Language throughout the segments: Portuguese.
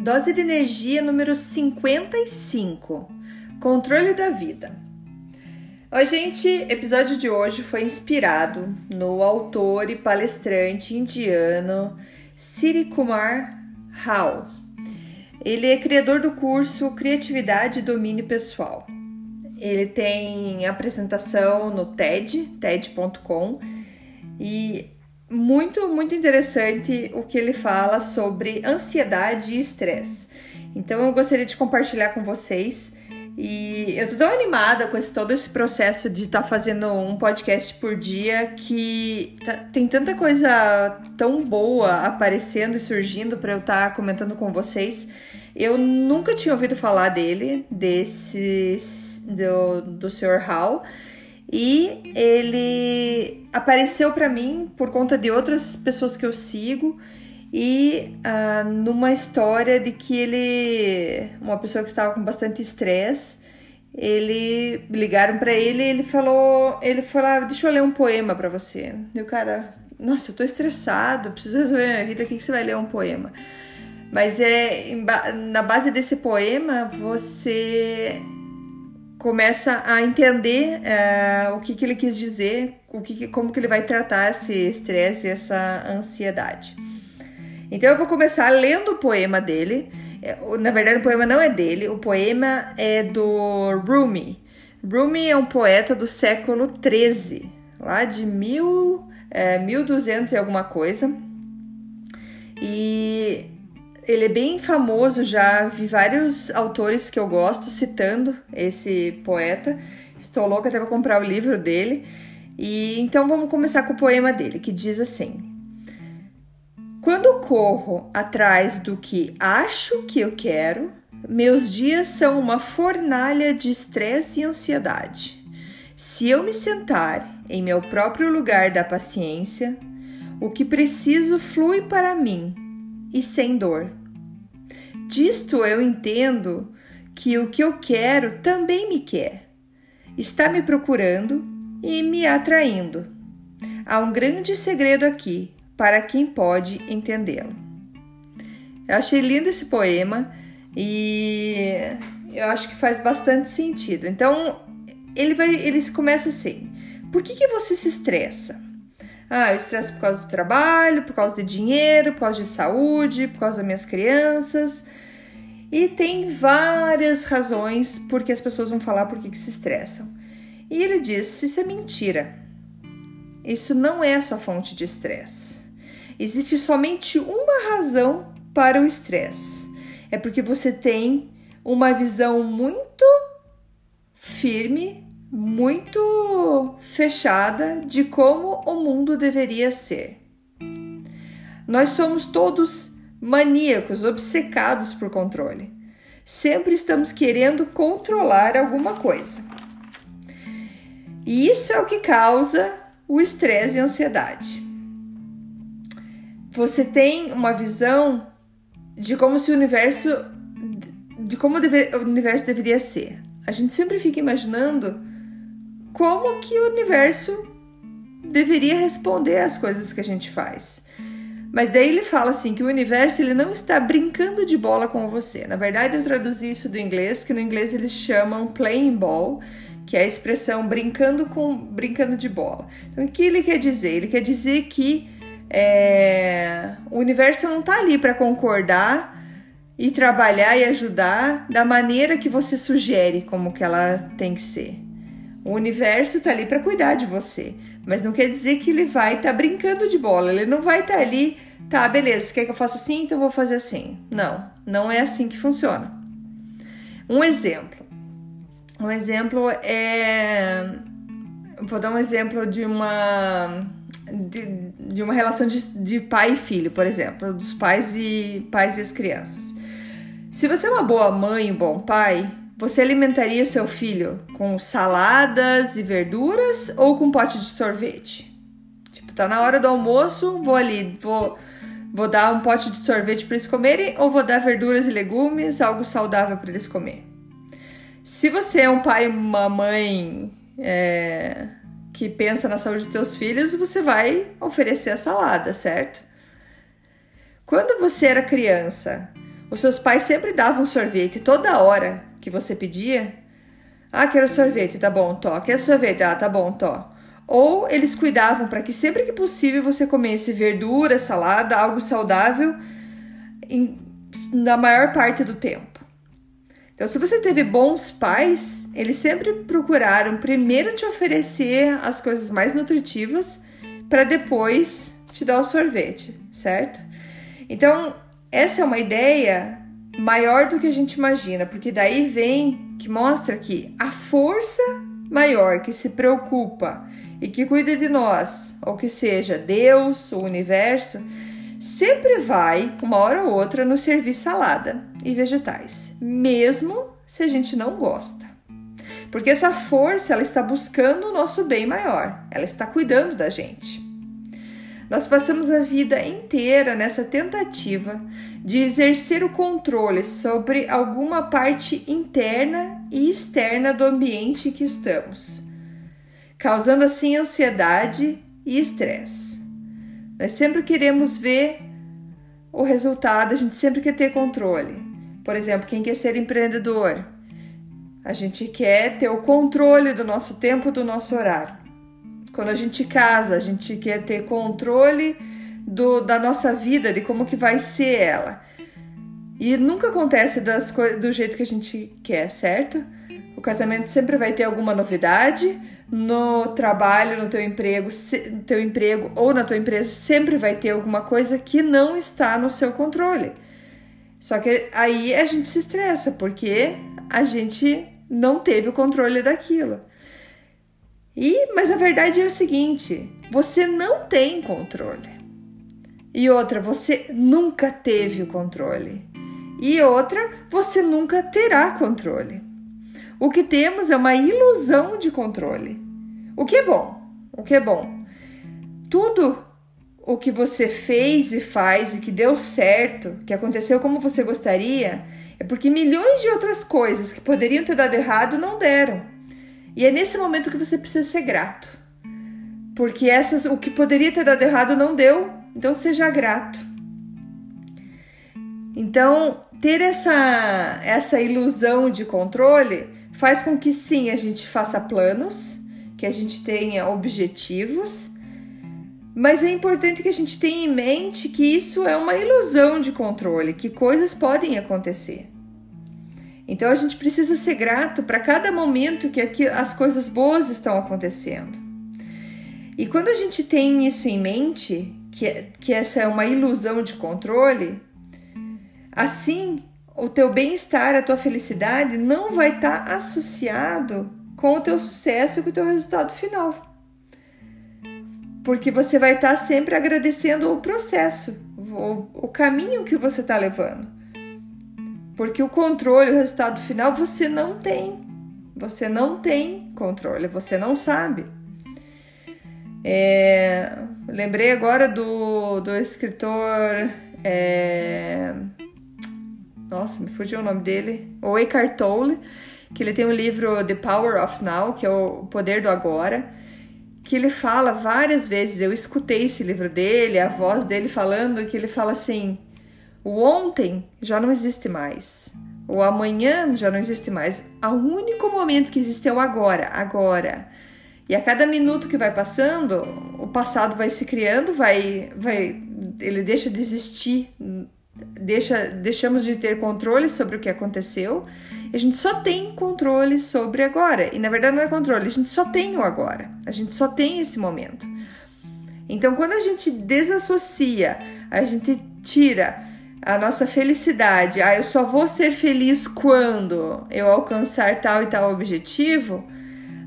Dose de energia número 55. Controle da vida. Oi, gente! Episódio de hoje foi inspirado no autor e palestrante indiano Siri Kumar Rao. Ele é criador do curso Criatividade e Domínio Pessoal. Ele tem apresentação no TED, TED.com, e muito, muito interessante o que ele fala sobre ansiedade e estresse. Então eu gostaria de compartilhar com vocês. E eu tô tão animada com esse, todo esse processo de estar tá fazendo um podcast por dia que tá, tem tanta coisa tão boa aparecendo e surgindo para eu estar tá comentando com vocês. Eu nunca tinha ouvido falar dele, desse do, do Sr. Hall. E ele apareceu para mim por conta de outras pessoas que eu sigo e uh, numa história de que ele, uma pessoa que estava com bastante estresse, ele ligaram para ele e ele falou, ele falou, ah, deixa eu ler um poema para você. E o cara, nossa, eu tô estressado, preciso resolver minha vida, o que, que você vai ler um poema? Mas é na base desse poema você começa a entender uh, o que, que ele quis dizer, o que, como que ele vai tratar esse estresse essa ansiedade. Então eu vou começar lendo o poema dele. É, na verdade, o poema não é dele, o poema é do Rumi. Rumi é um poeta do século 13, lá de mil, é, 1200 e alguma coisa. E ele é bem famoso, já vi vários autores que eu gosto citando esse poeta. Estou louca até para comprar o livro dele. E então vamos começar com o poema dele, que diz assim: Quando corro atrás do que acho que eu quero, meus dias são uma fornalha de estresse e ansiedade. Se eu me sentar em meu próprio lugar da paciência, o que preciso flui para mim e sem dor. Disto eu entendo que o que eu quero também me quer. Está me procurando e me atraindo. Há um grande segredo aqui para quem pode entendê-lo. Eu achei lindo esse poema e eu acho que faz bastante sentido. Então, ele vai, ele começa assim: Por que, que você se estressa? Ah, eu estresso por causa do trabalho, por causa de dinheiro, por causa de saúde, por causa das minhas crianças. E tem várias razões por que as pessoas vão falar por que, que se estressam. E ele diz: isso é mentira. Isso não é a sua fonte de estresse. Existe somente uma razão para o estresse. É porque você tem uma visão muito firme muito fechada de como o mundo deveria ser. Nós somos todos maníacos, obcecados por controle. Sempre estamos querendo controlar alguma coisa. E isso é o que causa o estresse e a ansiedade. Você tem uma visão de como se o universo de como deve, o universo deveria ser. A gente sempre fica imaginando como que o universo deveria responder às coisas que a gente faz. Mas daí ele fala assim que o universo ele não está brincando de bola com você. Na verdade, eu traduzi isso do inglês, que no inglês eles chamam playing ball, que é a expressão brincando com brincando de bola. Então, o que ele quer dizer? Ele quer dizer que é, o universo não está ali para concordar e trabalhar e ajudar da maneira que você sugere como que ela tem que ser. O universo está ali para cuidar de você, mas não quer dizer que ele vai estar tá brincando de bola. Ele não vai estar tá ali, tá, beleza, quer que eu faça assim? Então vou fazer assim. Não, não é assim que funciona. Um exemplo. Um exemplo é vou dar um exemplo de uma de, de uma relação de, de pai e filho, por exemplo, dos pais e pais e as crianças. Se você é uma boa mãe, um bom pai, você alimentaria seu filho com saladas e verduras ou com pote de sorvete? Tipo, tá na hora do almoço, vou ali, vou, vou dar um pote de sorvete para eles comerem ou vou dar verduras e legumes, algo saudável para eles comer? Se você é um pai uma mãe é, que pensa na saúde dos seus filhos, você vai oferecer a salada, certo? Quando você era criança, os seus pais sempre davam sorvete toda hora que você pedia? Ah, quero sorvete, tá bom, tó. Quer sorvete? Ah, tá bom, tó. Ou eles cuidavam para que sempre que possível você comesse verdura, salada, algo saudável em, na maior parte do tempo. Então, se você teve bons pais, eles sempre procuraram primeiro te oferecer as coisas mais nutritivas para depois te dar o sorvete, certo? Então, essa é uma ideia maior do que a gente imagina, porque daí vem que mostra que a força maior que se preocupa e que cuida de nós, ou que seja Deus, o universo, sempre vai, uma hora ou outra, nos servir salada e vegetais, mesmo se a gente não gosta. Porque essa força ela está buscando o nosso bem maior, ela está cuidando da gente. Nós passamos a vida inteira nessa tentativa de exercer o controle sobre alguma parte interna e externa do ambiente que estamos, causando assim ansiedade e estresse. Nós sempre queremos ver o resultado, a gente sempre quer ter controle. Por exemplo, quem quer ser empreendedor, a gente quer ter o controle do nosso tempo, do nosso horário. Quando a gente casa, a gente quer ter controle do, da nossa vida, de como que vai ser ela. E nunca acontece das do jeito que a gente quer, certo? O casamento sempre vai ter alguma novidade. No trabalho, no teu emprego, se, no teu emprego ou na tua empresa, sempre vai ter alguma coisa que não está no seu controle. Só que aí a gente se estressa porque a gente não teve o controle daquilo. E, mas a verdade é o seguinte: você não tem controle. E outra, você nunca teve o controle. E outra, você nunca terá controle. O que temos é uma ilusão de controle. O que é bom? O que é bom? Tudo o que você fez e faz e que deu certo, que aconteceu como você gostaria, é porque milhões de outras coisas que poderiam ter dado errado não deram. E é nesse momento que você precisa ser grato. Porque essas o que poderia ter dado errado não deu, então seja grato. Então, ter essa essa ilusão de controle faz com que sim, a gente faça planos, que a gente tenha objetivos, mas é importante que a gente tenha em mente que isso é uma ilusão de controle, que coisas podem acontecer. Então a gente precisa ser grato para cada momento que aqui, as coisas boas estão acontecendo. E quando a gente tem isso em mente, que, que essa é uma ilusão de controle, assim o teu bem-estar, a tua felicidade não vai estar tá associado com o teu sucesso e com o teu resultado final. Porque você vai estar tá sempre agradecendo o processo, o, o caminho que você está levando. Porque o controle, o resultado final, você não tem. Você não tem controle, você não sabe. É, lembrei agora do, do escritor. É, nossa, me fugiu o nome dele. O Eckhart Tolle, que ele tem um livro The Power of Now, que é o poder do agora, que ele fala várias vezes. Eu escutei esse livro dele, a voz dele falando, que ele fala assim: o ontem já não existe mais. O amanhã já não existe mais. O único momento que existe é o agora, agora. E a cada minuto que vai passando, o passado vai se criando, vai, vai, ele deixa de existir, deixa, deixamos de ter controle sobre o que aconteceu. A gente só tem controle sobre agora. E na verdade não é controle, a gente só tem o agora. A gente só tem esse momento. Então, quando a gente desassocia, a gente tira a nossa felicidade, ah, eu só vou ser feliz quando eu alcançar tal e tal objetivo,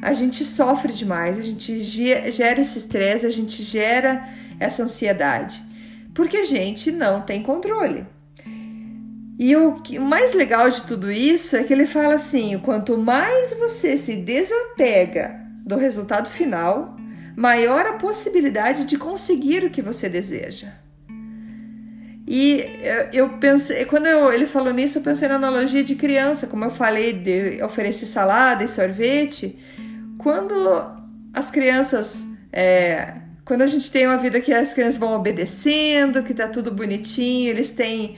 a gente sofre demais, a gente gera esse estresse, a gente gera essa ansiedade, porque a gente não tem controle. E o, o mais legal de tudo isso é que ele fala assim: quanto mais você se desapega do resultado final, maior a possibilidade de conseguir o que você deseja. E eu pensei, quando eu, ele falou nisso, eu pensei na analogia de criança, como eu falei de oferecer salada e sorvete. Quando as crianças, é, quando a gente tem uma vida que as crianças vão obedecendo, que tá tudo bonitinho, eles têm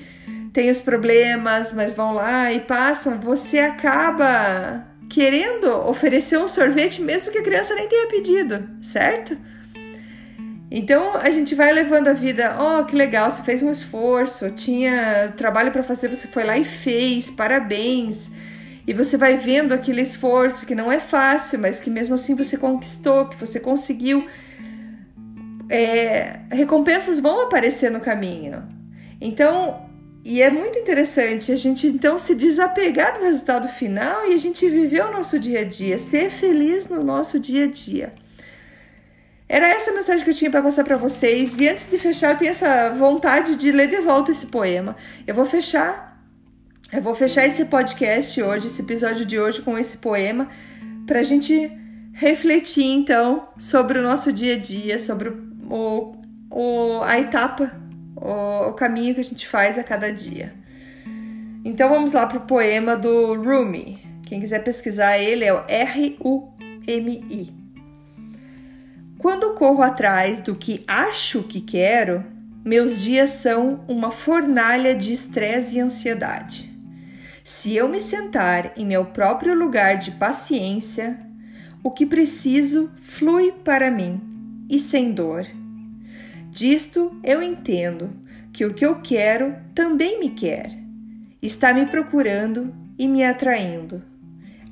tem os problemas, mas vão lá e passam, você acaba querendo oferecer um sorvete mesmo que a criança nem tenha pedido, certo? Então a gente vai levando a vida, oh, que legal, você fez um esforço, tinha trabalho para fazer, você foi lá e fez, parabéns. E você vai vendo aquele esforço que não é fácil, mas que mesmo assim você conquistou, que você conseguiu. É, recompensas vão aparecer no caminho. Então e é muito interessante a gente então se desapegar do resultado final e a gente viver o nosso dia a dia, ser feliz no nosso dia a dia. Era essa a mensagem que eu tinha para passar para vocês. E antes de fechar, eu tenho essa vontade de ler de volta esse poema. Eu vou fechar, eu vou fechar esse podcast hoje, esse episódio de hoje com esse poema, para a gente refletir então sobre o nosso dia a dia, sobre o, o, a etapa o, o caminho que a gente faz a cada dia. Então vamos lá para o poema do Rumi. Quem quiser pesquisar ele é o R-U-M-I. Quando corro atrás do que acho que quero, meus dias são uma fornalha de estresse e ansiedade. Se eu me sentar em meu próprio lugar de paciência, o que preciso flui para mim e sem dor. Disto eu entendo que o que eu quero também me quer. Está me procurando e me atraindo.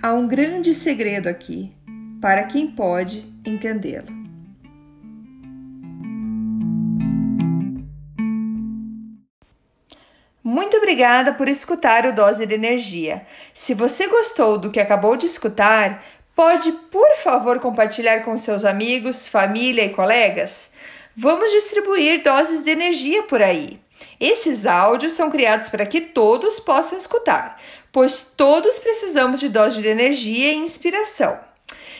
Há um grande segredo aqui, para quem pode entendê-lo. Muito obrigada por escutar o Dose de Energia. Se você gostou do que acabou de escutar, pode, por favor, compartilhar com seus amigos, família e colegas? Vamos distribuir doses de energia por aí. Esses áudios são criados para que todos possam escutar, pois todos precisamos de doses de energia e inspiração.